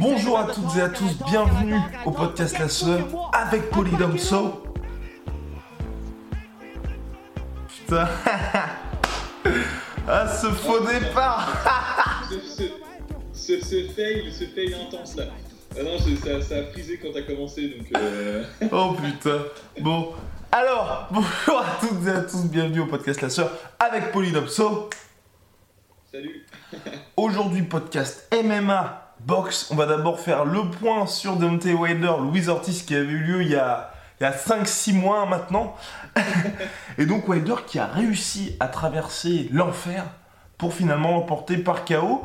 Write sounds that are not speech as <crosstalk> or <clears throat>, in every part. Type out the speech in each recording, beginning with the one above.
Bonjour à toutes et à tous, bienvenue au podcast La Sœur avec Polydomso. Putain. <laughs> ah ce faux départ ce, fail, ce fail intense là. Ah non, ça, ça a frisé quand t'as commencé donc. Euh... Oh putain. Bon, alors, <laughs> bonjour à toutes et à tous, bienvenue au podcast La Sœur avec Polydomso. Salut. Aujourd'hui, podcast MMA Box. On va d'abord faire le point sur Deontay Wilder, Louise Ortiz qui avait eu lieu il y a, il y a 5-6 mois maintenant. <laughs> Et donc Wilder qui a réussi à traverser l'enfer pour finalement l'emporter par KO.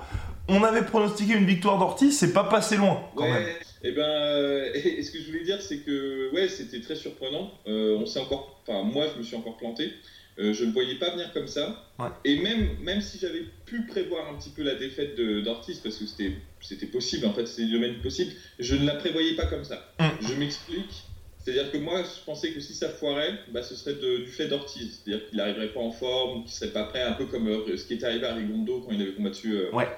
On avait pronostiqué une victoire d'Ortiz, c'est pas passé loin quand même. Ouais. Et ben, euh, <laughs> et, ce que je voulais dire, c'est que ouais, c'était très surprenant. Euh, on s'est encore, enfin moi, je me suis encore planté. Euh, je ne voyais pas venir comme ça. Ouais. Et même, même si j'avais pu prévoir un petit peu la défaite d'Ortiz, parce que c'était c'était possible, en fait, c'était du domaine possible, je ne la prévoyais pas comme ça. Mm. Je m'explique. C'est-à-dire que moi, je pensais que si ça foirait, bah, ce serait de- du fait d'Ortiz. C'est-à-dire qu'il n'arriverait pas en forme, qu'il serait pas prêt, un peu comme euh, ce qui est arrivé à Rigondo quand il avait combattu euh, Ouais.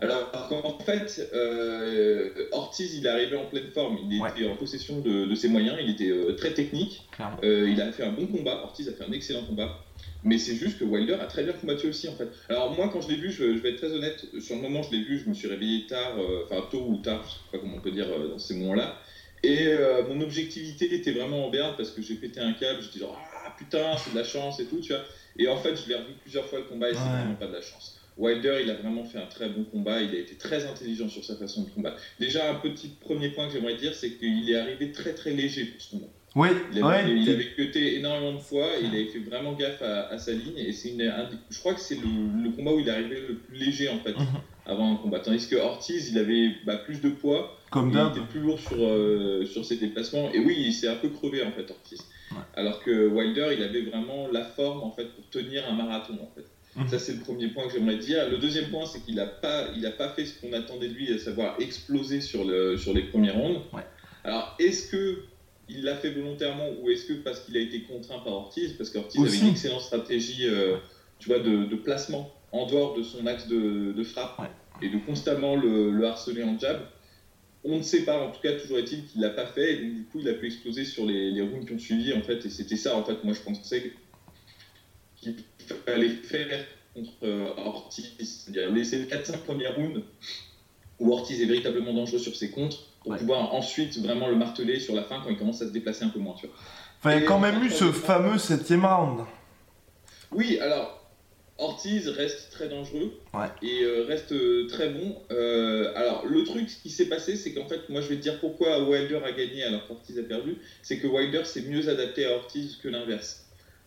Alors qu'en fait, euh, Ortiz, il est arrivé en pleine forme. Il Ouais. était en possession de, de ses moyens. Il était euh, très technique. Euh, il a fait un bon combat. Ortiz a fait un excellent combat. Mais c'est juste que Wilder a très bien combattu aussi, en fait. Alors moi, quand je l'ai vu, je, je vais être très honnête. Sur le moment, je l'ai vu, je me suis réveillé tard, enfin tôt ou tard, je sais pas comment on peut dire dans ces moments-là. Et euh, mon objectivité était vraiment en berne parce que j'ai pété un câble. J'étais genre ah putain, c'est de la chance et tout, tu vois. Et en fait, je l'ai revu plusieurs fois le combat et c'est vraiment pas de la chance. Wilder, il a vraiment fait un très bon combat, il a été très intelligent sur sa façon de combattre. Déjà, un petit premier point que j'aimerais dire, c'est qu'il est arrivé très très léger pour ce combat. Oui, Il ouais, avait, il t'es- avait cuté énormément de fois, il avait fait vraiment gaffe à, à sa ligne, et c'est une, un- je crois que c'est le, le combat où il est arrivé le plus léger en fait, Mhm. avant un combat. Tandis que Ortiz, il avait bah, plus de poids, comme il était plus lourd sur, euh, sur ses déplacements, et oui, il s'est un peu crevé en fait, Ortiz. Ouais. Alors que Wilder, il avait vraiment la forme en fait pour tenir un marathon en fait. Mhm. Ça, c'est le premier point que j'aimerais dire. Le deuxième point, c'est qu'il n'a pas, il a pas fait ce qu'on attendait de lui, à savoir exploser sur, le, sur les premiers rounds. Ouais. Alors, est-ce que il l'a fait volontairement ou est-ce que parce qu'il a été contraint par Ortiz? Parce qu'Ortiz avait une excellente stratégie euh, tu vois, de, de placement en dehors de son axe de, de frappe Ouais. et de constamment le, le harceler en jab. On ne sait pas, en tout cas, toujours est-il qu'il l'a pas fait, et donc du coup, il a pu exploser sur les, les rounds qui ont suivi, en fait, et c'était ça, en fait, moi, je pensais qu'il fallait faire contre euh, Ortiz, c'est-à-dire laisser les 4-5 premiers rounds où Ortiz est véritablement dangereux sur ses contres, pour Ouais. pouvoir ensuite vraiment le marteler sur la fin quand il commence à se déplacer un peu moins, tu vois. Enfin, il y a quand même eu ce fameux septième round. Oui, alors Ortiz reste très dangereux Ouais. et euh, reste euh, très bon. Euh, alors le truc ce qui s'est passé, c'est qu'en fait, moi je vais te dire pourquoi Wilder a gagné alors qu'Ortiz a perdu, c'est que Wilder s'est mieux adapté à Ortiz que l'inverse.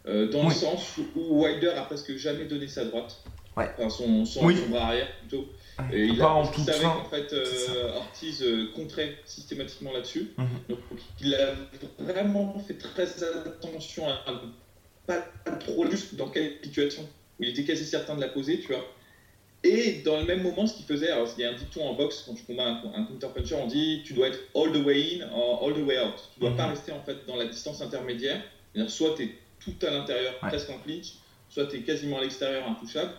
Euh, dans Oui. le sens où Wilder a presque jamais donné sa droite, Ouais. enfin son, son, Oui. son bras arrière plutôt. Et il Pas a, en toute savait qu'en fait euh. Ortiz euh, compterait systématiquement là-dessus. Donc il a vraiment fait très attention à ne pas trop juste dans quelle situation où il était quasi certain de la poser, tu vois. Et dans le même moment, ce qu'il faisait, alors il y a un dicton en boxe, quand tu combats un, un counter-puncher, on dit tu dois être all the way in or all the way out. Tu dois Mhm. pas rester en fait dans la distance intermédiaire. Soit tu es tout à l'intérieur, Ouais. presque en clinch, soit tu es quasiment à l'extérieur, intouchable.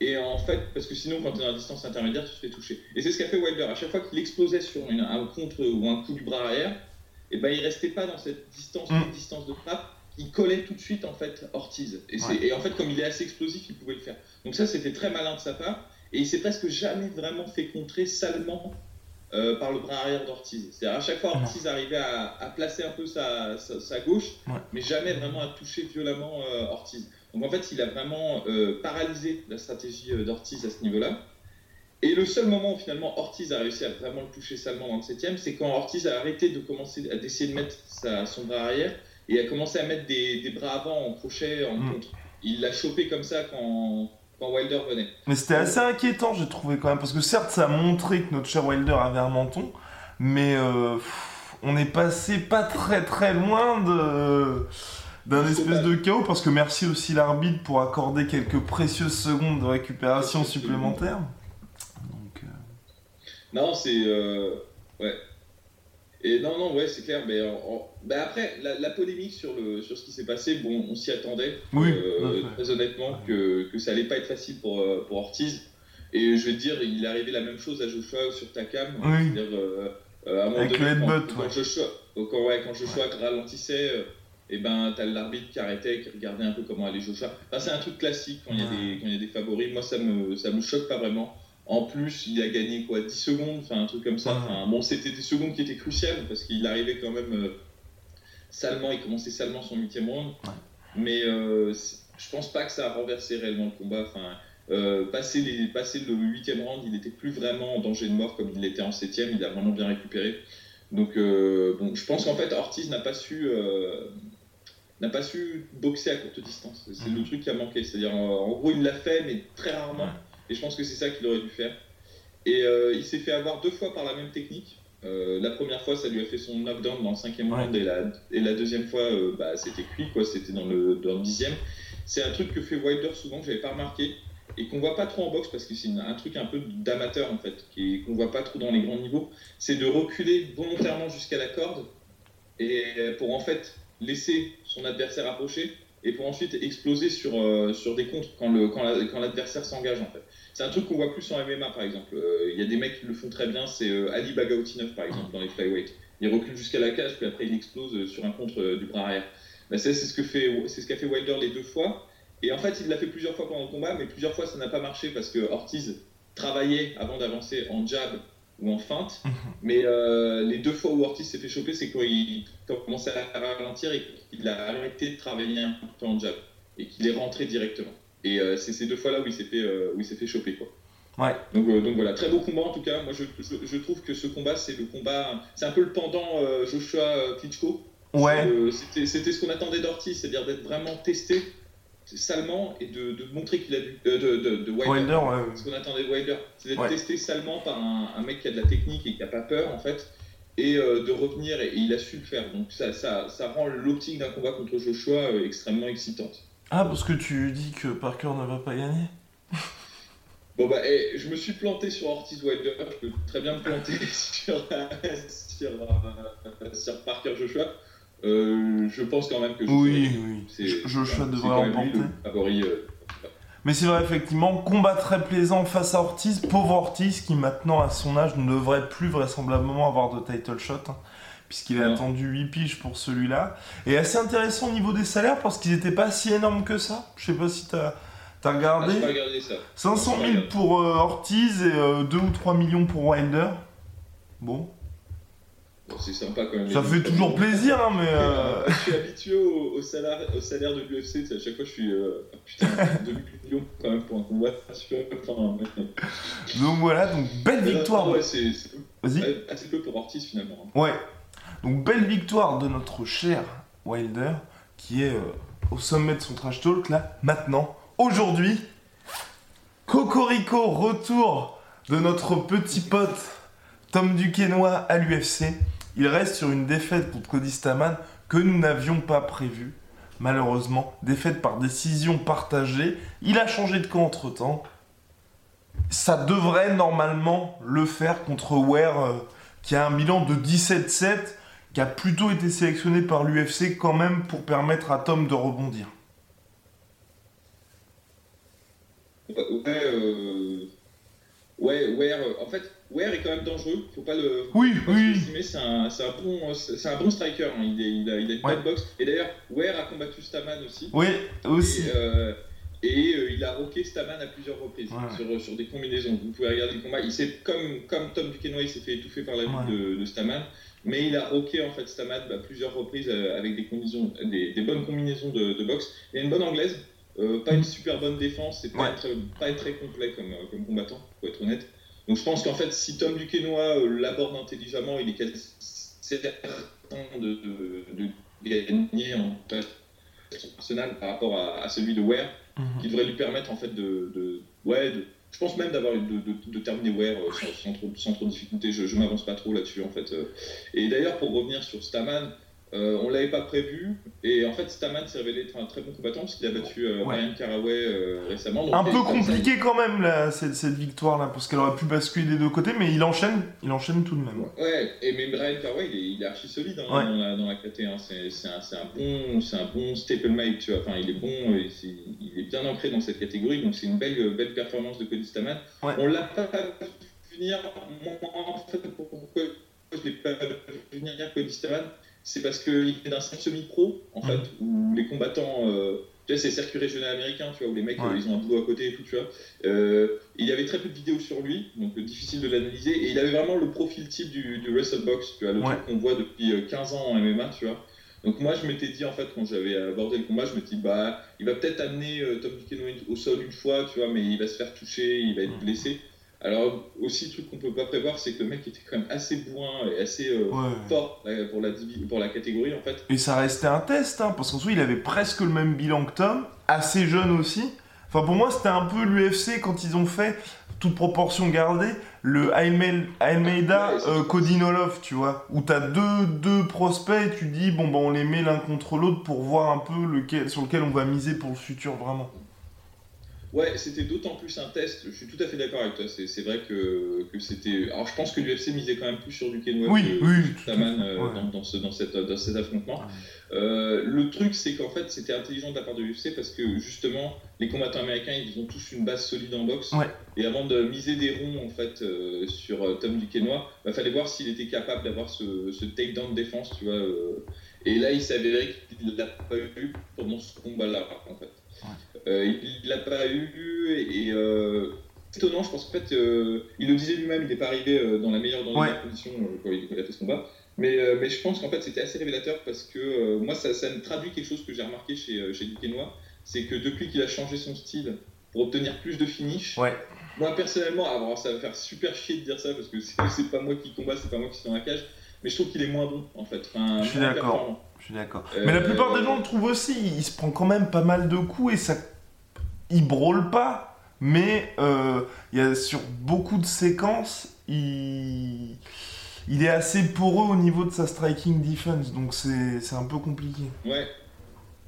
Et en fait, parce que sinon, quand tu es dans la distance intermédiaire, tu te fais toucher. Et c'est ce qu'a fait Wilder. À chaque fois qu'il explosait sur une- un contre ou un coup du bras arrière, et ben, il restait pas dans cette distance, Mm. distance de frappe. Il collait tout de suite en fait Ortiz. Et, Ouais. et en fait, comme il est assez explosif, il pouvait le faire. Donc ça, c'était très malin de sa part. Et il s'est presque jamais vraiment fait contrer salement euh, par le bras arrière d'Ortiz. C'est-à-dire à chaque fois, Ortiz arrivait à, à placer un peu sa, sa- sa gauche, Ouais. mais jamais vraiment à toucher violemment euh, Ortiz. Donc en fait, il a vraiment euh, paralysé la stratégie d'Ortiz à ce niveau-là. Et le seul moment où finalement Ortiz a réussi à vraiment le toucher salement dans le septième, c'est quand Ortiz a arrêté de commencer à d'essayer de mettre sa- son bras arrière et a commencé à mettre des, des bras avant en crochet, en Mm. contre. Il l'a chopé comme ça quand, quand Wilder venait. Mais c'était assez inquiétant, j'ai trouvé quand même, parce que certes, ça a montré que notre cher Wilder avait un menton, mais euh, pff, on est passé pas très très loin de d'un espèce de chaos, parce que merci aussi l'arbitre pour accorder quelques précieuses secondes de récupération supplémentaires. Donc, euh, Non, c'est. euh, ouais. Et non, non, ouais, c'est clair. Mais en- en- bah après, la, la polémique sur, le, sur ce qui s'est passé, bon, on s'y attendait. Oui, euh, très honnêtement, que, que ça allait pas être facile pour, euh, pour Ortiz. Et je vais te dire, il est arrivé la même chose à Joshua sur Takam. Oui. Euh, euh, à un Avec donné, le quand, headbutt, quand ouais. Joshua, quand, ouais, quand Joshua ralentissait, et ben, t'as l'arbitre qui arrêtait, qui regardait un peu comment allait Joshua. Enfin, c'est un truc classique quand il y, a des- quand y a des favoris. Moi, ça me, ça me choque pas vraiment. En plus, il a gagné quoi 10 secondes, enfin un truc comme ça. Enfin, bon, c'était des secondes qui étaient cruciales parce qu'il arrivait quand même euh, salement, il commençait salement son huitième round. Ouais. Mais euh, je pense pas que ça a renversé réellement le combat. Enfin, euh, les, le huitième round, il n'était plus vraiment en danger de mort comme il l'était en septième. Il a vraiment bien récupéré. Donc, bon, je pense qu'en fait, Ortiz n'a pas su. n'a pas su boxer à courte distance. C'est le truc qui a manqué. C'est-à-dire, en gros, il l'a fait, mais très rarement. Et je pense que c'est ça qu'il aurait dû faire. Et euh, il s'est fait avoir deux fois par la même technique. Euh, la première fois, ça lui a fait son knockdown dans le cinquième Ouais. round, et la, et la deuxième fois, euh, bah, c'était cuit, quoi. C'était dans le, dans le dixième. C'est un truc que fait Wilder souvent, que j'avais pas remarqué, et qu'on voit pas trop en boxe, parce que c'est un truc un peu d'amateur, en fait, qu'on voit pas trop dans les grands niveaux. C'est de reculer volontairement jusqu'à la corde, et pour en fait laisser son adversaire approcher, et pour ensuite exploser sur, euh, sur des contres quand le- quand quand l'adversaire s'engage, en fait. C'est un truc qu'on voit plus en MMA par exemple. Euh, Il y a des mecs qui le font très bien, c'est euh, Ali Bagautinov par exemple dans les flyweight. Il recule jusqu'à la cage, puis après il explose euh, sur un contre du bras arrière. Ça, c'est ce que fait, c'est ce qu'a fait Wilder les deux fois. Et en fait, il l'a fait plusieurs fois pendant le combat, mais plusieurs fois ça n'a pas marché parce que Ortiz travaillait avant d'avancer en jab ou en feinte. mais euh, les deux fois où Ortiz s'est fait choper, c'est quand il commençait à ralentir et qu'il a arrêté de travailler un peu en jab et qu'il est rentré directement. Et euh, c'est ces deux fois-là où il s'est fait, euh, où il s'est fait choper quoi. Ouais. Donc, donc voilà, très beau combat en tout cas. Moi je, je, je trouve que ce combat c'est le combat, c'est un peu le pendant Joshua Klitschko. Ouais. C'était ce qu'on attendait d'Ortiz, c'est-à-dire d'être vraiment testé salement et de, de montrer qu'il a du, euh, de, de, de Wilder. Wilder, ouais. Ce qu'on attendait de Wilder, c'est d'être Ouais. testé salement par un, un mec qui a de la technique et qui n'a pas peur en fait, et euh, de revenir et, et il a su le faire. Donc ça, ça, ça rend l'optique d'un combat contre Joshua euh, extrêmement excitante. Ah, parce que tu dis que Parker ne va pas gagner? Bon bah, eh, je me suis planté sur Ortiz Wilder, je peux très bien me planter <laughs> sur, sur, euh, sur Parker Joshua. Euh, je pense quand même que Joshua, Oui, oui. Joshua devrait remporter. favori. euh, Mais c'est vrai, effectivement, combat très plaisant face à Ortiz. Pauvre Ortiz qui, maintenant, à son âge, ne devrait plus vraisemblablement avoir de title shot. hein, Puisqu'il a Non. attendu 8 piges pour celui-là. Et assez intéressant au niveau des salaires parce qu'ils n'étaient pas si énormes que ça. Je sais pas si t'as as Ah, regardé. j'ai pas regardé ça. 500 000 pour euh, Ortiz et euh, 2 ou 3 millions pour Wilder. Bon, Bon, c'est sympa quand même. ça fait toujours plaisir, hein, mais. euh, Je suis habitué au, au salaire, au salaire de l'UFC, tu sais, à chaque fois je suis. euh, ah, putain, <laughs> 2 millions quand même pour un combat. <laughs> Super, enfin. <laughs> Donc voilà, donc belle victoire. Ouais, c'est assez peu pour Ortiz finalement. hein. Ouais. Donc belle victoire de notre cher Wilder qui est euh, au sommet de son trash talk là, maintenant, aujourd'hui. Cocorico, retour de notre petit pote Tom Duquesnoy à l'UFC. Il reste sur une défaite contre Cody Staman que nous n'avions pas prévue. Malheureusement, défaite par décision partagée. Il a changé de camp entre temps. Ça devrait normalement le faire contre Ware, euh, qui a un bilan de 17-7, qui a plutôt été sélectionné par l'UFC quand même pour permettre à Tom de rebondir. Euh, ouais, Ware, euh, en fait, Ware est quand même dangereux, faut pas le. faut Oui, pas oui. sous-estimer, C'est un, c'est un bon, c'est un bon striker. hein. Il, est, il a, il a une Ouais. bonne boxe. Et d'ailleurs, Ware a combattu Staman aussi. Oui, aussi. Et, euh, et, euh, il a rocké Staman à plusieurs reprises Ouais. sur, sur des combinaisons. Vous pouvez regarder le combat. Il s'est comme, comme Tom Duquesnoy, il s'est fait étouffer par la Ouais. de, de Staman. Mais il a rocké en fait Staman à plusieurs reprises euh, avec des, combinaisons, des, des bonnes combinaisons de, de boxe. Il a une bonne anglaise. Euh, pas une super bonne défense, c'est pas, Ouais. être, pas être très complet comme, euh, comme combattant, pour être honnête. Donc je pense qu'en fait, si Tom Duquesnoy euh, l'aborde intelligemment, il est quasi certain de, de, de gagner en son arsenal par rapport à, à celui de Ware. qui devrait lui permettre en fait de, de ouais, de, je pense même d'avoir de, de, de, terminer Ware sans, sans, trop, sans trop de difficulté. Je, je m'avance pas trop là-dessus en fait. Et d'ailleurs, pour revenir sur Staman, euh, on l'avait pas prévu et en fait Staman s'est révélé être un très bon combattant parce qu'il a battu euh, Ouais. Ryan Caraway euh, récemment. Donc, Un peu ça, compliqué quand même là, cette, cette victoire là, parce qu'elle aurait pu basculer des deux côtés, mais il enchaîne, il enchaîne tout de même. Ouais, et mais Ryan Caraway, il est, il est archi solide hein, Ouais. dans, la, dans la KT. Hein. C'est c'est un, c'est un bon, c'est un bon staple mate, tu vois. Enfin, il est bon, et c'est- il est bien ancré dans cette catégorie, donc c'est une belle, belle performance de Cody Staman. Ouais. On l'a pas vu venir. Moi, en fait, pourquoi je l'ai pas vu venir Cody Staman? C'est parce qu'il est d'un semi-pro, en fait, où les combattants. euh, tu sais, c'est circuit régional américain, tu vois, où les mecs, Ouais. euh, ils ont un boulot à côté et tout, tu vois. Euh, il y avait très peu de vidéos sur lui, donc difficile de l'analyser. Et il avait vraiment le profil type du, du wrestle box, tu vois, le Ouais. truc qu'on voit depuis euh, 15 ans en MMA, tu vois. Donc moi, je m'étais dit, en fait, quand j'avais abordé le combat, je m'étais dit, bah, il va peut-être amener euh, Tom Duquesne au sol une fois, tu vois, mais il va se faire toucher, il va être Mm. blessé. Alors, aussi, le truc qu'on peut pas prévoir, c'est que le mec était quand même assez bourrin et assez euh, Ouais. fort là, pour, la, pour la catégorie, en fait. Et ça restait un test, hein, parce qu'en soi il avait presque le même bilan que Tom, assez jeune aussi. Enfin pour moi c'était un peu l'UFC quand ils ont fait, toute proportion gardée, le Almeida Ouais, c'est- euh, tu vois, où t'as deux, deux prospects et tu dis bon bah on les met l'un contre l'autre pour voir un peu lequel, sur lequel on va miser pour le futur vraiment. Ouais, c'était d'autant plus un test. Je suis tout à fait d'accord avec toi. C'est vrai que, que c'était. Alors, je pense que l'UFC misait quand même plus sur du Kenway Oui, que oui, Staman euh, ouais. dans, dans, ce, dans, cette, dans cet affrontement. Euh, le truc, c'est qu'en fait, c'était intelligent de la part de l'UFC parce que justement, les combattants américains, ils ont tous une base solide en boxe. Ouais. Et avant de miser des ronds en fait euh, sur Tom Duquesnoy, il fallait voir s'il était capable d'avoir ce, ce takedown de défense, tu vois. Et là, il s'est avéré qu'il l'a pas eu pendant ce combat-là, en fait. Euh, il l'a pas eu et, et, euh, c'est étonnant, je pense qu'en fait, euh, il le disait lui-même, il n'est pas arrivé dans la meilleure, dans Ouais. euh, quand il, a fait ce combat. Mais, mais je pense qu'en fait, c'était assez révélateur parce que moi, ça, ça me traduit quelque chose que j'ai remarqué chez, chez Duquesnoy, c'est que depuis qu'il a changé son style pour obtenir plus de finish, Ouais. moi personnellement, alors ça va faire super chier de dire ça parce que c'est c'est pas moi qui combat, c'est pas moi qui suis dans la cage, mais je trouve qu'il est moins bon en fait. Enfin, Je suis d'accord. Je suis d'accord. Euh, Mais la plupart des gens le trouvent aussi, il se prend quand même pas mal de coups et ça. Il brôle pas, mais euh, il y a sur beaucoup de séquences, il. Il est assez poreux au niveau de sa striking defense, donc c'est c'est un peu compliqué. Ouais.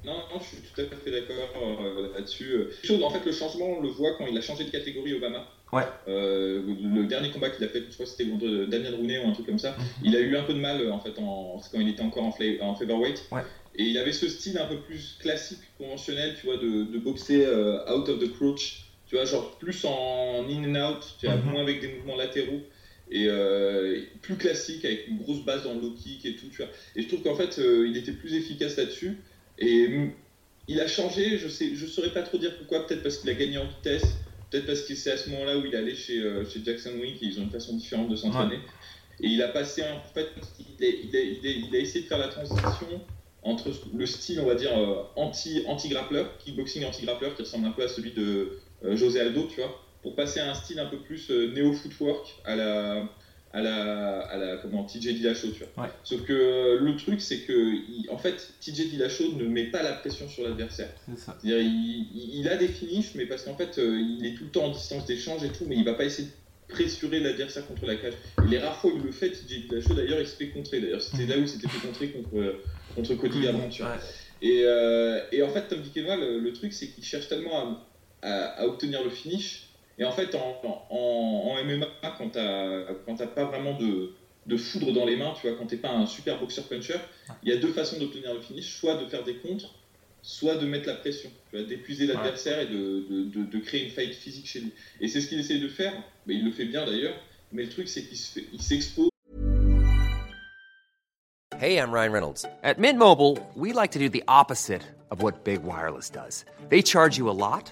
Non, non, je suis tout à fait d'accord euh, là-dessus. Euh, En fait, le changement, on le voit quand il a changé de catégorie Obama. Ouais. Euh, le dernier combat qu'il a fait, je crois que c'était contre Daniel Rooney ou un truc comme ça. Il a eu un peu de mal euh, en fait en, quand il était encore en, en featherweight. Ouais. Et il avait ce style un peu plus classique, conventionnel, tu vois, de, de boxer euh, out of the crouch. Tu vois, genre plus en in and out, tu vois, Mhm. moins avec des mouvements latéraux. Et euh, plus classique, avec une grosse base dans le low kick et tout, tu vois. Et je trouve qu'en fait, il était plus efficace là-dessus. Et mm, il a changé, je sais, je saurais pas trop dire pourquoi, peut-être parce qu'il a gagné en vitesse, peut-être parce que c'est à ce moment-là où il est allé chez, euh, chez Jackson Wink et ils ont une façon différente de s'entraîner. Et il a passé, en fait, il a, il, a, il, a, il a essayé de faire la transition entre le style, on va dire, euh, anti, anti-grappler, kickboxing anti-grappler, qui ressemble un peu à celui de euh, José Aldo, tu vois, pour passer à un style un peu plus néo-footwork à la, à la, à la comment, TJ Dillashaw, tu vois. Ouais. Sauf que euh, le truc, c'est que, il- en fait, TJ Dillashaw ne met pas la pression sur l'adversaire. C'est ça. C'est-à-dire, il, a des finishes, mais parce qu'en fait, euh, il est tout le temps en distance d'échange et tout, mais il va pas essayer de pressurer l'adversaire contre la cage. Et les rares fois où il le fait, TJ Dillashaw, d'ailleurs, il se fait contrer. D'ailleurs, c'était là où il s'était fait contrer contre, euh, contre Cody Garbrandt, tu vois. Ouais. Et, euh, et en fait, Tom Duquesnoy, le, le truc, c'est qu'il cherche tellement à, à- à obtenir le finish. Et en fait, en, en, en MMA, quand t'as pas vraiment de, de foudre dans les mains, tu vois, quand t'es pas un super boxeur puncher, il y a deux façons d'obtenir le finish, soit de faire des contres, soit de mettre la pression, tu vois, d'épuiser l'adversaire et de, de, de, de créer une fight physique chez lui. Et c'est ce qu'il essaye de faire, mais il le fait bien d'ailleurs, mais le truc c'est qu'il se fait- il s'expose Hey, I'm Ryan Reynolds. At Mint Mobile, we like to do the opposite of what Big Wireless does. They charge you a lot,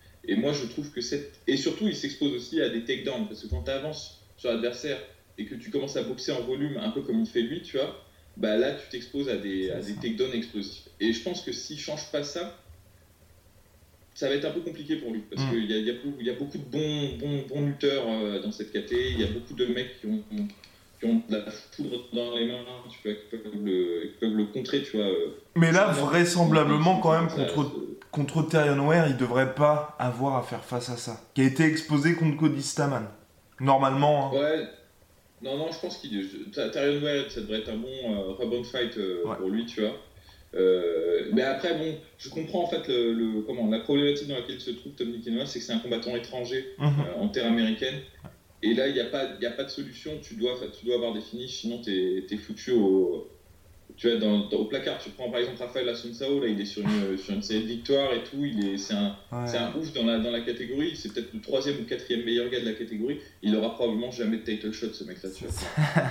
Et moi, je trouve que cette. Et surtout, il s'expose aussi à des takedowns. Parce que quand tu avances sur l'adversaire et que tu commences à boxer en volume, un peu comme il fait lui, tu vois, bah là, tu t'exposes à des, à des takedowns explosifs. Et je pense que s'il change pas ça, ça va être un peu compliqué pour lui. Parce Mm. qu'il y a, y, a, y a beaucoup de bons, bons, bons lutteurs euh, dans cette KT. Il y a beaucoup de mecs qui ont, qui ont de la foudre dans les mains, tu vois, qui peuvent le, qui peuvent le contrer, tu vois. euh, Mais là, vraisemblablement, quand même, contre, ça- contre Tyrion Ware, il devrait pas avoir à faire face à ça. Qui a été exposé contre Cody Staman. Normalement, hein. Ouais. Non, non, je pense qu'il Tyrion Ware, ça devrait être un bon euh, rebound fight euh, Ouais. pour lui, tu vois. Euh, mais après, bon, je comprends en fait le, le- comment, la problématique dans laquelle se trouve Tom Nikinwa, c'est que c'est un combattant étranger Mhm. euh, en terre américaine. Et là, il n'y a, pas- y a pas de solution. Tu dois, tu dois avoir des finishes, sinon tu es, foutu au, tu vois, dans, dans- au placard. Tu prends par exemple Rafael Asuncao, là, il est sur une, sur une série de victoires et tout. Il est, c'est un, Ouais. c'est un ouf dans la, dans la catégorie. C'est peut-être le troisième ou quatrième meilleur gars de la catégorie. Il aura probablement jamais de title shot, ce mec-là. tu vois. <laughs>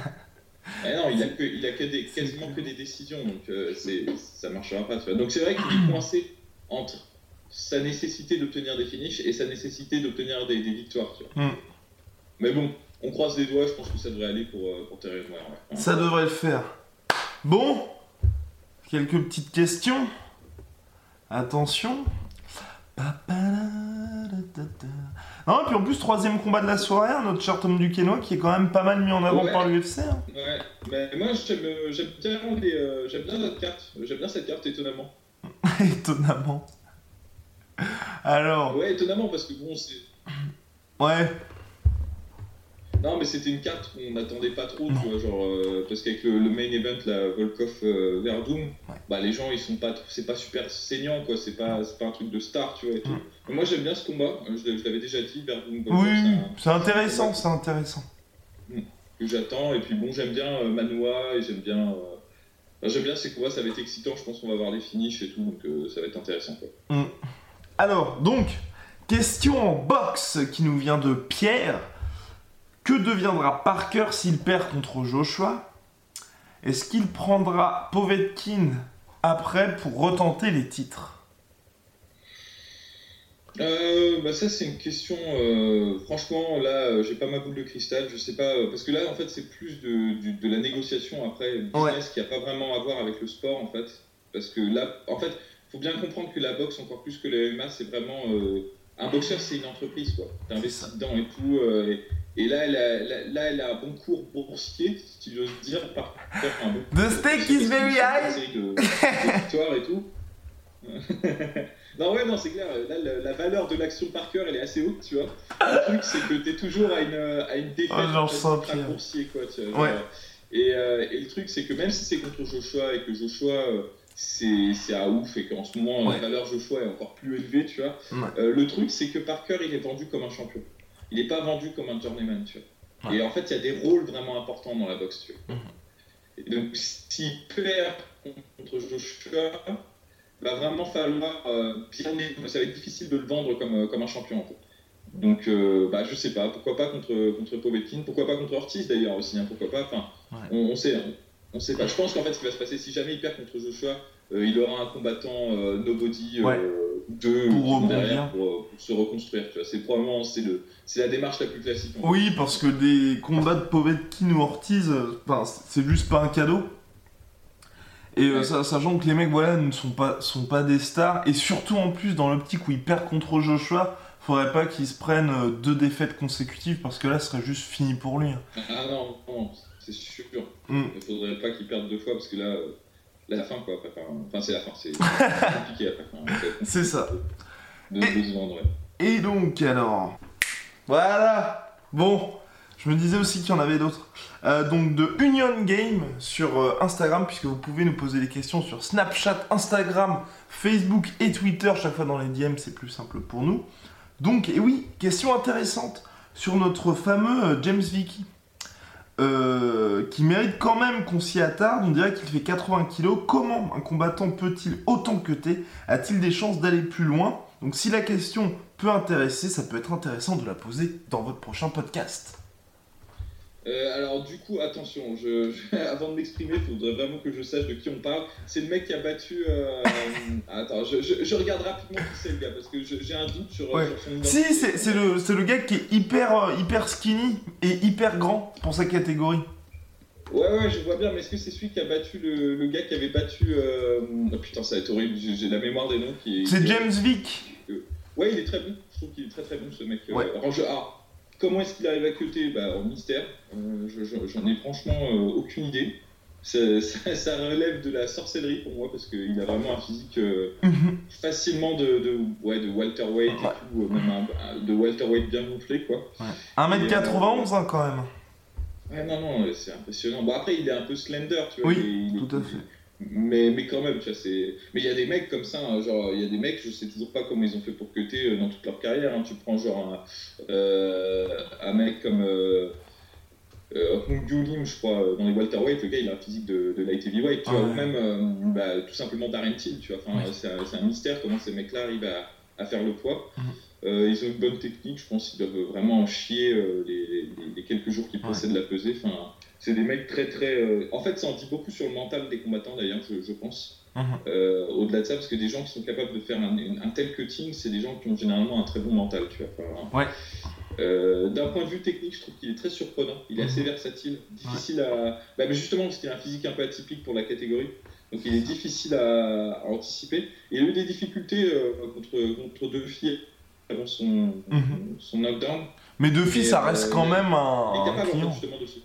Eh non, il a, que, il a que des, quasiment que des décisions, donc euh, c'est, ça marchera pas. tu vois. Donc c'est vrai qu'il est <clears throat> coincé entre sa nécessité d'obtenir des finishes et sa nécessité d'obtenir des, des victoires. Tu vois. Mm. Mais bon, on croise les doigts, je pense que ça devrait aller pour, euh, pour Terry ouais. Ça devrait le faire. Bon, quelques petites questions. Attention. Non, et puis en plus, troisième combat de la soirée, notre cher Tom Duquesnoy qui est quand même pas mal mis en avant Ouais. par l'UFC. hein. Ouais, mais moi j'aime, euh, j'aime bien, euh, j'aime bien notre carte, j'aime bien cette carte étonnamment. <laughs> Étonnamment. Alors, Ouais, étonnamment parce que bon, c'est. ouais, Non, mais c'était une carte qu'on n'attendait pas trop, tu vois, genre, euh, parce qu'avec le, le main event, la Volkov euh, Verdum, bah les gens ils sont pas, c'est pas super saignant quoi, c'est pas, c'est pas un truc de star, tu vois et tout. Mm. Mais moi j'aime bien ce combat, euh, je, l'avais déjà dit, Verdum Volkov, oui, c'est intéressant, c'est intéressant. que j'attends, et puis bon, j'aime bien euh, Manoa, et j'aime bien. enfin, j'aime bien ces combats, ça va être excitant, je pense qu'on va avoir des finishes et tout, donc ça va être intéressant quoi. Alors, donc, question en boxe qui nous vient de Pierre. Que deviendra Parker s'il perd contre Joshua? Est-ce qu'il prendra Povetkin après pour retenter les titres? Euh, bah ça c'est une question, euh, franchement là euh, j'ai pas ma boule de cristal, je sais pas, parce que là en fait c'est plus de, la négociation après, business Ouais. qui a pas vraiment à voir avec le sport en fait, parce que là en fait faut bien comprendre que la boxe encore plus que le MMA c'est vraiment, euh, un boxeur c'est une entreprise quoi, t'investis dedans et tout, et, et là, elle a, là, là, elle a un bon cours boursier si j'ose dire, par un bon The stake is very high. de, victoires et tout. <laughs> non, ouais, non, c'est clair. Là, la, la valeur de l'action par cœur, elle est assez haute, tu vois. Le truc, c'est que t'es toujours à une, à une défaite Oh, en fait, quoi. Tu vois, Ouais. et, euh, et le truc, c'est que même si c'est contre Joshua et que Joshua, euh, c'est c'est à ouf et qu'en ce moment, Ouais. la valeur Joshua est encore plus élevée, tu vois. Ouais. euh, le truc, c'est que Parker, il est vendu comme un champion. Il n'est pas vendu comme un journeyman, tu vois. Ouais. Et en fait, il y a des rôles vraiment importants dans la boxe, tu vois. Mhm. Et donc, s'il perd contre Joshua, va vraiment falloir euh, bien. Ça va être difficile de le vendre comme, euh, comme un champion, en fait. Donc, euh, bah, je sais pas, pourquoi pas contre, contre Povetkin, pourquoi pas contre Ortiz d'ailleurs aussi, hein, pourquoi pas. Enfin, Ouais. on, on sait, on, on sait pas. Je pense qu'en fait, ce qui va se passer, si jamais il perd contre Joshua, euh, il aura un combattant nobody Ouais. Euh, Pour derrière pour, euh, pour se reconstruire. Tu vois, c'est probablement c'est le, c'est la démarche la plus classique. en fait. Oui, parce que des combats de Povetkin ou Ortiz, euh, enfin, c'est juste pas un cadeau. Et euh, Ouais. sa- sachant que les mecs, voilà, ne sont pas, sont pas des stars, et surtout en plus dans l'optique où ils perdent contre Joshua, faudrait pas qu'ils se prennent euh, deux défaites consécutives parce que là, ce serait juste fini pour lui. hein. Ah non, non, c'est sûr. Mm. Il faudrait pas qu'il perde deux fois parce que euh, là, la fin quoi. Après, enfin, c'est la fin, c'est <laughs> compliqué après. enfin, C'est ça. De, de se vendre. ouais. Et donc alors, voilà. Bon, je me disais aussi qu'il y en avait d'autres. Euh, donc de Union Game sur euh, Instagram, puisque vous pouvez nous poser des questions sur Snapchat, Instagram, Facebook et Twitter. Chaque fois dans les DM, c'est plus simple pour nous. Donc, et oui, question intéressante sur notre fameux euh, James Vicky. Euh, qui mérite quand même qu'on s'y attarde. On dirait qu'il fait 80 kilos. Comment un combattant peut-il autant que t'es A-t-il des chances d'aller plus loin? Donc si la question peut intéresser, ça peut être intéressant de la poser dans votre prochain podcast. Euh, alors du coup, attention, je, je- <laughs> avant de m'exprimer, il faudrait vraiment que je sache de qui on parle. C'est le mec qui a battu... euh, <laughs> attends, je, je- je regarde rapidement qui c'est le gars, parce que j'ai un doute sur, Ouais. sur son Si, identité. c'est le, le gars qui est hyper, euh, hyper skinny et hyper grand pour sa catégorie. Ouais, ouais, je vois bien, mais est-ce que c'est celui qui a battu le, le gars qui avait battu... euh, Oh putain, ça va être horrible, j'ai la mémoire des noms qui est... C'est James Vick. Ouais, il est très bon. Je trouve qu'il est très très bon ce mec. Ouais. alors, je- ah, comment est-ce qu'il arrive à cutter bah, En mystère. Euh, je- je- J'en ai franchement euh, aucune idée. Ça, <laughs> ça- ça relève de la sorcellerie pour moi parce qu'il a vraiment un physique euh, Mhm. facilement de, de, ouais, de Walter White Ouais. et tout, même un- de Walter White bien gonflé quoi. 1m91 hein, quand même. Ouais, non, non, c'est impressionnant. Bon, après, il est un peu slender, tu vois. Oui, il tout à fait. Mais, mais quand même, tu vois, c'est. Mais il y a des mecs comme ça, hein, genre, il y a des mecs, je sais toujours pas comment ils ont fait pour cutter euh, dans toute leur carrière. hein. Tu prends genre un, euh, un mec comme. Euh, euh, Lim, je crois, dans les Walter White, le gars il a un physique de, de light heavyweight, tu Ah vois, ouais. ou même euh, bah, tout simplement Darren Till, tu vois. Enfin, Ouais. c'est un, mystère comment ces mecs-là arrivent à, à faire le poids. Mhm. Euh, ils ont une bonne technique, je pense qu'ils doivent vraiment en chier euh, les, les- les quelques jours qui Ouais. précèdent la pesée. Enfin, c'est des mecs très très. euh, En fait, ça en dit beaucoup sur le mental des combattants d'ailleurs, je, je pense. Mhm. Au-delà de ça, parce que des gens qui sont capables de faire un, un tel cutting, c'est des gens qui ont généralement un très bon mental, tu vois. Enfin, Ouais. D'un point de vue technique, je trouve qu'il est très surprenant. Il est assez versatile, difficile à. Bah, mais justement, parce qu'il a un physique un peu atypique pour la catégorie. Donc il est difficile à, à anticiper. Il a eu des difficultés contre, contre deux filles avant son, Mhm. son knockdown. Mais Duffy, ça reste euh, quand même Il est un, capable en fait, client. justement de se.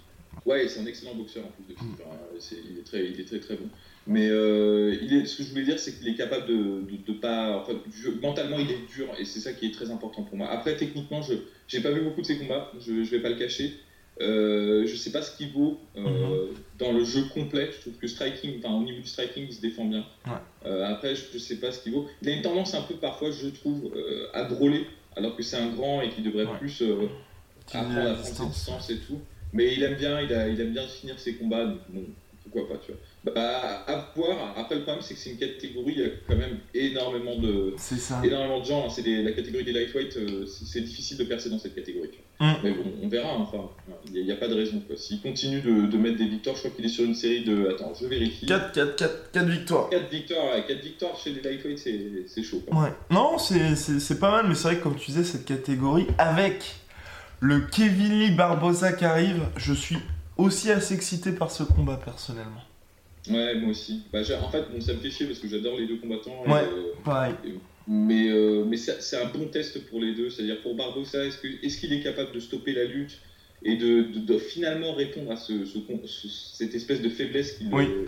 Ouais, c'est un excellent boxeur en plus de Enfin, c'est- il, est très, il est très très bon. Mais euh, il est, ce que je voulais dire, c'est qu'il est capable de, de, de pas. Enfin, du- mentalement, il est dur et c'est ça qui est très important pour moi. Après, techniquement, je j'ai pas vu beaucoup de ses combats, je, je vais pas le cacher. Euh, je sais pas ce qu'il vaut euh, Mhm. dans le jeu complet. Je trouve que striking, enfin au niveau du striking, il se défend bien. Ouais. Euh, après, je, sais pas ce qu'il vaut. Il a une tendance un peu parfois, je trouve, à drôler, alors que c'est un grand et qu'il devrait Ouais. plus apprendre à prendre ses distance. distances et tout. Mais il aime bien, il, a, il aime bien finir ses combats, donc bon, pourquoi pas, tu vois. Bah, à voir. Après, le problème, c'est que c'est une catégorie, il y a quand même énormément de, C'est ça. énormément de gens. hein. C'est des- la catégorie des lightweight, euh, c'est difficile de percer dans cette catégorie. Mm. Mais bon, on verra. hein. Enfin, il n'y a, pas de raison. quoi. S'il continue de, de mettre des victoires, je crois qu'il est sur une série de. Attends, je vérifie. 4, 4, 4, 4 victoires. 4 victoires, ouais, quatre victoires chez les lightweight, c'est c'est chaud. quoi. Ouais. Non, c'est- c'est c'est pas mal, mais c'est vrai que comme tu disais, cette catégorie, avec le Kevin Lee Barbosa qui arrive, je suis aussi assez excité par ce combat personnellement. Ouais, moi aussi. Bah, en fait, bon, ça me fait chier parce que j'adore les deux combattants. Ouais. euh, Pareil. Mais, euh, mais c'est un bon test pour les deux. C'est-à-dire pour Barbosa, est-ce qu'il est capable de stopper la lutte et de, de- de finalement répondre à ce, ce con- ce- cette espèce de faiblesse qu'il Oui. euh,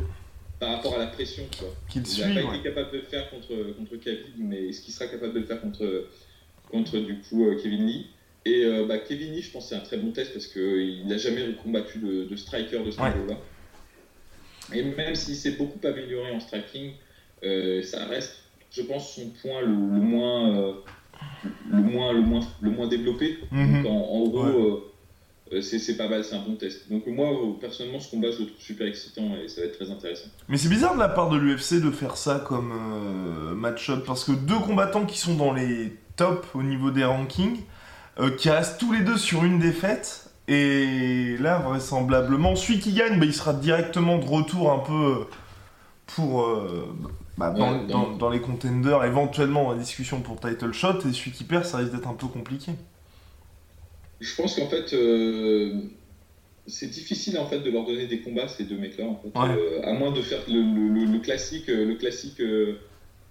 par rapport à la pression. Qu'il Il n'a pas ouais. été capable de le faire contre, contre Khabib, mais est-ce qu'il sera capable de le faire contre, contre du coup Kevin Lee? Et euh, bah, Kevin Lee, je pense que c'est un très bon test parce qu'il n'a jamais combattu de, de striker de ce Ouais. Et même s'il s'est beaucoup amélioré en striking, euh, ça reste, je pense, son point le, le moins, euh, le, moins, le, moins, le moins développé. Mhm. Donc, en, en gros, Ouais. euh, c'est pas mal, c'est un bon test. Donc moi, personnellement, ce combat, je le trouve super excitant et ça va être très intéressant. Mais c'est bizarre de la part de l'UFC de faire ça comme match-up parce que deux combattants qui sont dans les tops au niveau des rankings, qui restent tous les deux sur une défaite, et là vraisemblablement celui qui gagne, bah, il sera directement de retour un peu euh, pour euh, bah, dans, Ouais, dans- dans- dans les contenders, éventuellement en discussion pour title shot, et celui qui perd, ça risque d'être un peu compliqué. Je pense qu'en fait, euh, c'est difficile en fait de leur donner des combats ces deux mecs-là, en fait. Ouais. Euh, à moins de faire le, le- le- le classique, le classique,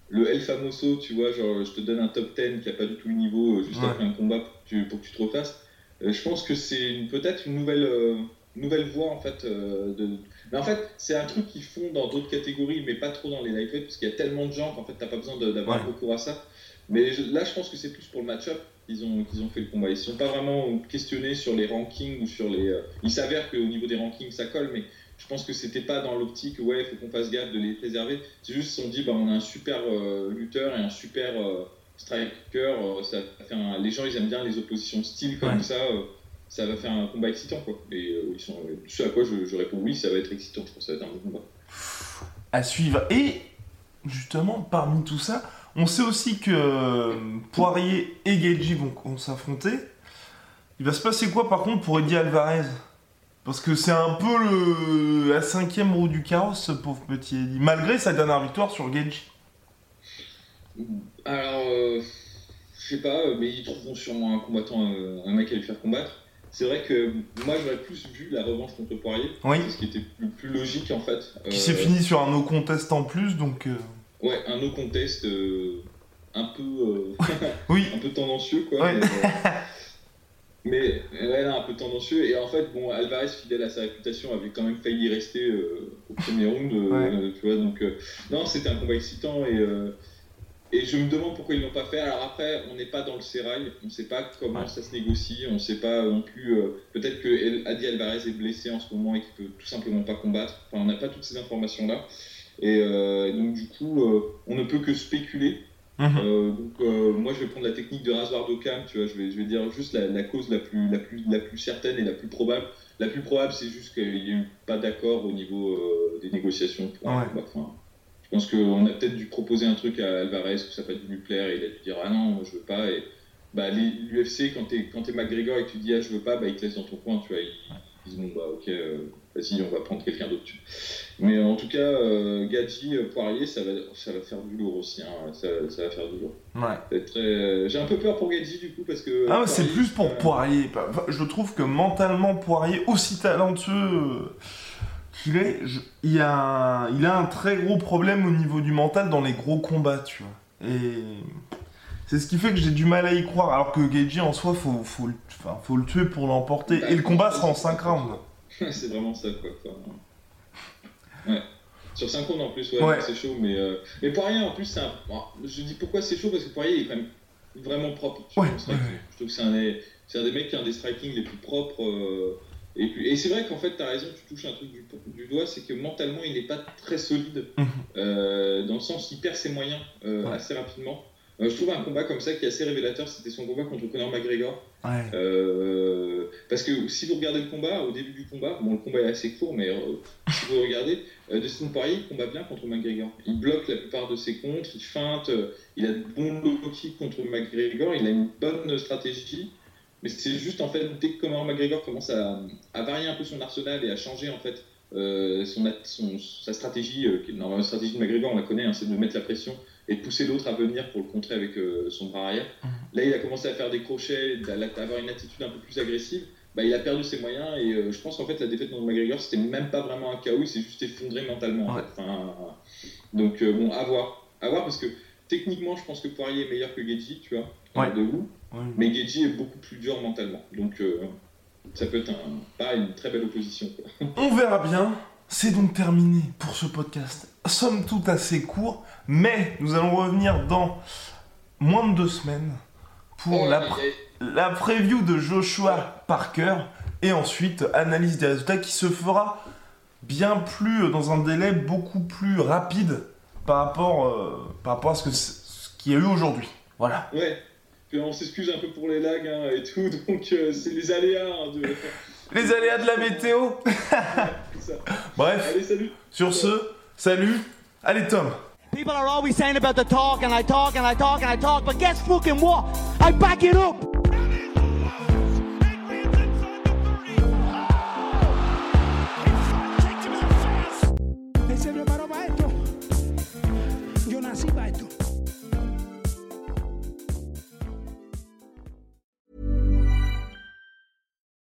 le El Famoso, tu vois, genre je te donne un top 10 qui a pas du tout le niveau juste Ouais. après un combat pour que tu, pour que tu te refasses. Euh, je pense que c'est peut-être une nouvelle, euh, nouvelle voie en fait. euh, de... Mais en fait, c'est un truc qu'ils font dans d'autres catégories, mais pas trop dans les lightweight, parce qu'il y a tellement de gens qu'en fait t'as pas besoin d'avoir Ouais. recours à ça. Mais je- là, je pense que c'est plus pour le match-up qu'ils ont, fait le combat. Ils ne sont pas vraiment questionnés sur les rankings ou sur les. euh, Il s'avère qu'au niveau des rankings, ça colle, mais je pense que c'était pas dans l'optique, ouais, il faut qu'on fasse gaffe de les préserver. C'est juste qu'ils se sont dit, bah, on a un super lutteur et un super striker. euh, ça va faire un- Les gens, ils aiment bien les oppositions style comme Ouais. ça. euh, ça va faire un combat excitant, quoi. Et euh, ils sont, ce à quoi je, je réponds oui, ça va être excitant. Je pense que ça va être un bon combat. à suivre. Et justement, parmi tout ça, on sait aussi que Poirier et Gaethje vont, vont s'affronter. Il va se passer quoi par contre pour Eddie Alvarez? Parce que c'est un peu le... la cinquième roue du carrosse, ce pauvre petit Eddie. Malgré sa dernière victoire sur Gage. Alors, euh, je sais pas, mais ils trouveront sûrement un combattant, euh, un mec à lui faire combattre. C'est vrai que moi j'aurais plus vu la revanche contre Poirier, Oui. ce qui était plus, plus logique en fait. Qui Euh, s'est fini sur un no contest en plus, donc. euh, Ouais, un no contest euh, un peu euh, <laughs> Oui. un peu tendancieux quoi. Mais, euh, <laughs> ouais, là, un peu tendancieux. Et en fait, bon, Alvarez, fidèle à sa réputation, avait quand même failli y rester euh, au premier round. euh, Ouais. tu vois, donc, euh, non, c'était un combat excitant et, euh, et je me demande pourquoi ils l'ont pas fait. Alors après, on n'est pas dans le sérail, on ne sait pas comment Ouais. ça se négocie, on ne sait pas non plus. euh, Peut-être que El- Adi Alvarez est blessé en ce moment et qu'il peut tout simplement pas combattre. Enfin, on n'a pas toutes ces informations-là. Et euh, donc, du coup, euh, on ne peut que spéculer. Mhm. Donc moi je vais prendre la technique de rasoir d'Occam, tu vois, je vais, je vais dire juste la, la cause la plus, la, plus, la plus certaine et la plus probable. La plus probable c'est juste qu'il n'y a eu pas d'accord au niveau des négociations pour un Ouais. combat. Enfin, je pense qu'on a peut-être dû proposer un truc à Alvarez que ça n'a pas dû lui plaire et il a dû dire ah non moi je veux pas et bah l'UFC quand t'es quand McGregor et que tu dis ah je veux pas bah ils te laissent dans ton coin tu vois ils, ils disent bon bah ok euh, vas-y on va prendre quelqu'un d'autre mais en tout cas euh, Gadji euh, Poirier ça va ça va faire du lourd aussi hein. ça, ça va faire du lourd Ouais. très- euh, j'ai un peu peur pour Gadji du coup parce que Ah, ouais, c'est plus pour Poirier. Je trouve que mentalement, Poirier, aussi talentueux qu'il est, je- il, a un... il a un très gros problème au niveau du mental dans les gros combats, tu vois. Et c'est ce qui fait que j'ai du mal à y croire. Alors que Geiji, en soi, faut, faut, faut le tuer pour l'emporter. bah, Et le combat sera en c'est- 5 rounds. <laughs> c'est vraiment ça quoi. Enfin, ouais. Sur 5 rounds en plus, ouais, Ouais. c'est chaud. Mais, euh, mais Poirier en plus, c'est un... je dis pourquoi c'est chaud parce que Poirier il est quand même vraiment propre. Ouais. Je trouve que c'est un, des- un des mecs qui a un des striking les plus propres. euh, et puis- et c'est vrai qu'en fait, tu as raison, tu touches un truc du, du doigt, c'est que mentalement, il n'est pas très solide, <laughs> Mhm. euh, dans le sens qu'il perd ses moyens euh, Ouais. assez rapidement. Euh, je trouve un combat comme ça qui est assez révélateur, c'était son combat contre Conor McGregor. Ouais. Euh, parce que si vous regardez le combat, au début du combat, bon, le combat est assez court, mais euh, si vous regardez, Dustin Poirier il combat bien contre McGregor. Il bloque la plupart de ses contres, il feinte, il a de bons low contre McGregor, il a une bonne stratégie. Mais c'est juste en fait, dès que Conor McGregor commence à, à varier un peu son arsenal et à changer en fait euh, son, son- sa stratégie, euh, qui- normalement la stratégie de McGregor on la connaît, hein, c'est de mettre la pression et de pousser l'autre à venir pour le contrer avec euh, son bras arrière. Là, il a commencé à faire des crochets, à avoir une attitude un peu plus agressive. Bah, il a perdu ses moyens et euh, je pense qu'en fait la défaite contre McGregor c'était même pas vraiment un KO, il s'est juste effondré mentalement. en Ouais. fait. Enfin, donc euh, bon, à voir. À voir parce que techniquement je pense que Poirier est meilleur que Geji, tu vois, Ouais. euh, de vous. Ouais. Mais Geji est beaucoup plus dur mentalement. Donc euh, ça peut être un, pas une très belle opposition. Quoi. <laughs> On verra bien. C'est donc terminé pour ce podcast. Somme toute assez court, mais nous allons revenir dans moins de deux semaines pour Oh, la, pr- la preview de Joshua Parker et ensuite analyse des résultats qui se fera bien plus dans un délai beaucoup plus rapide par rapport, euh, par rapport à ce que ce qu'il y a eu aujourd'hui. Voilà. Ouais. Puis on s'excuse un peu pour les lags hein, et tout, <laughs> donc euh, c'est les aléas hein, de. <laughs> Les aléas de la météo. <laughs> c'est ça. Bref, Allez, salut. sur ce, salut. Allez Tom. People are always saying about the talk, and I talk, and I talk, and I talk, but guess fucking what? I back it up!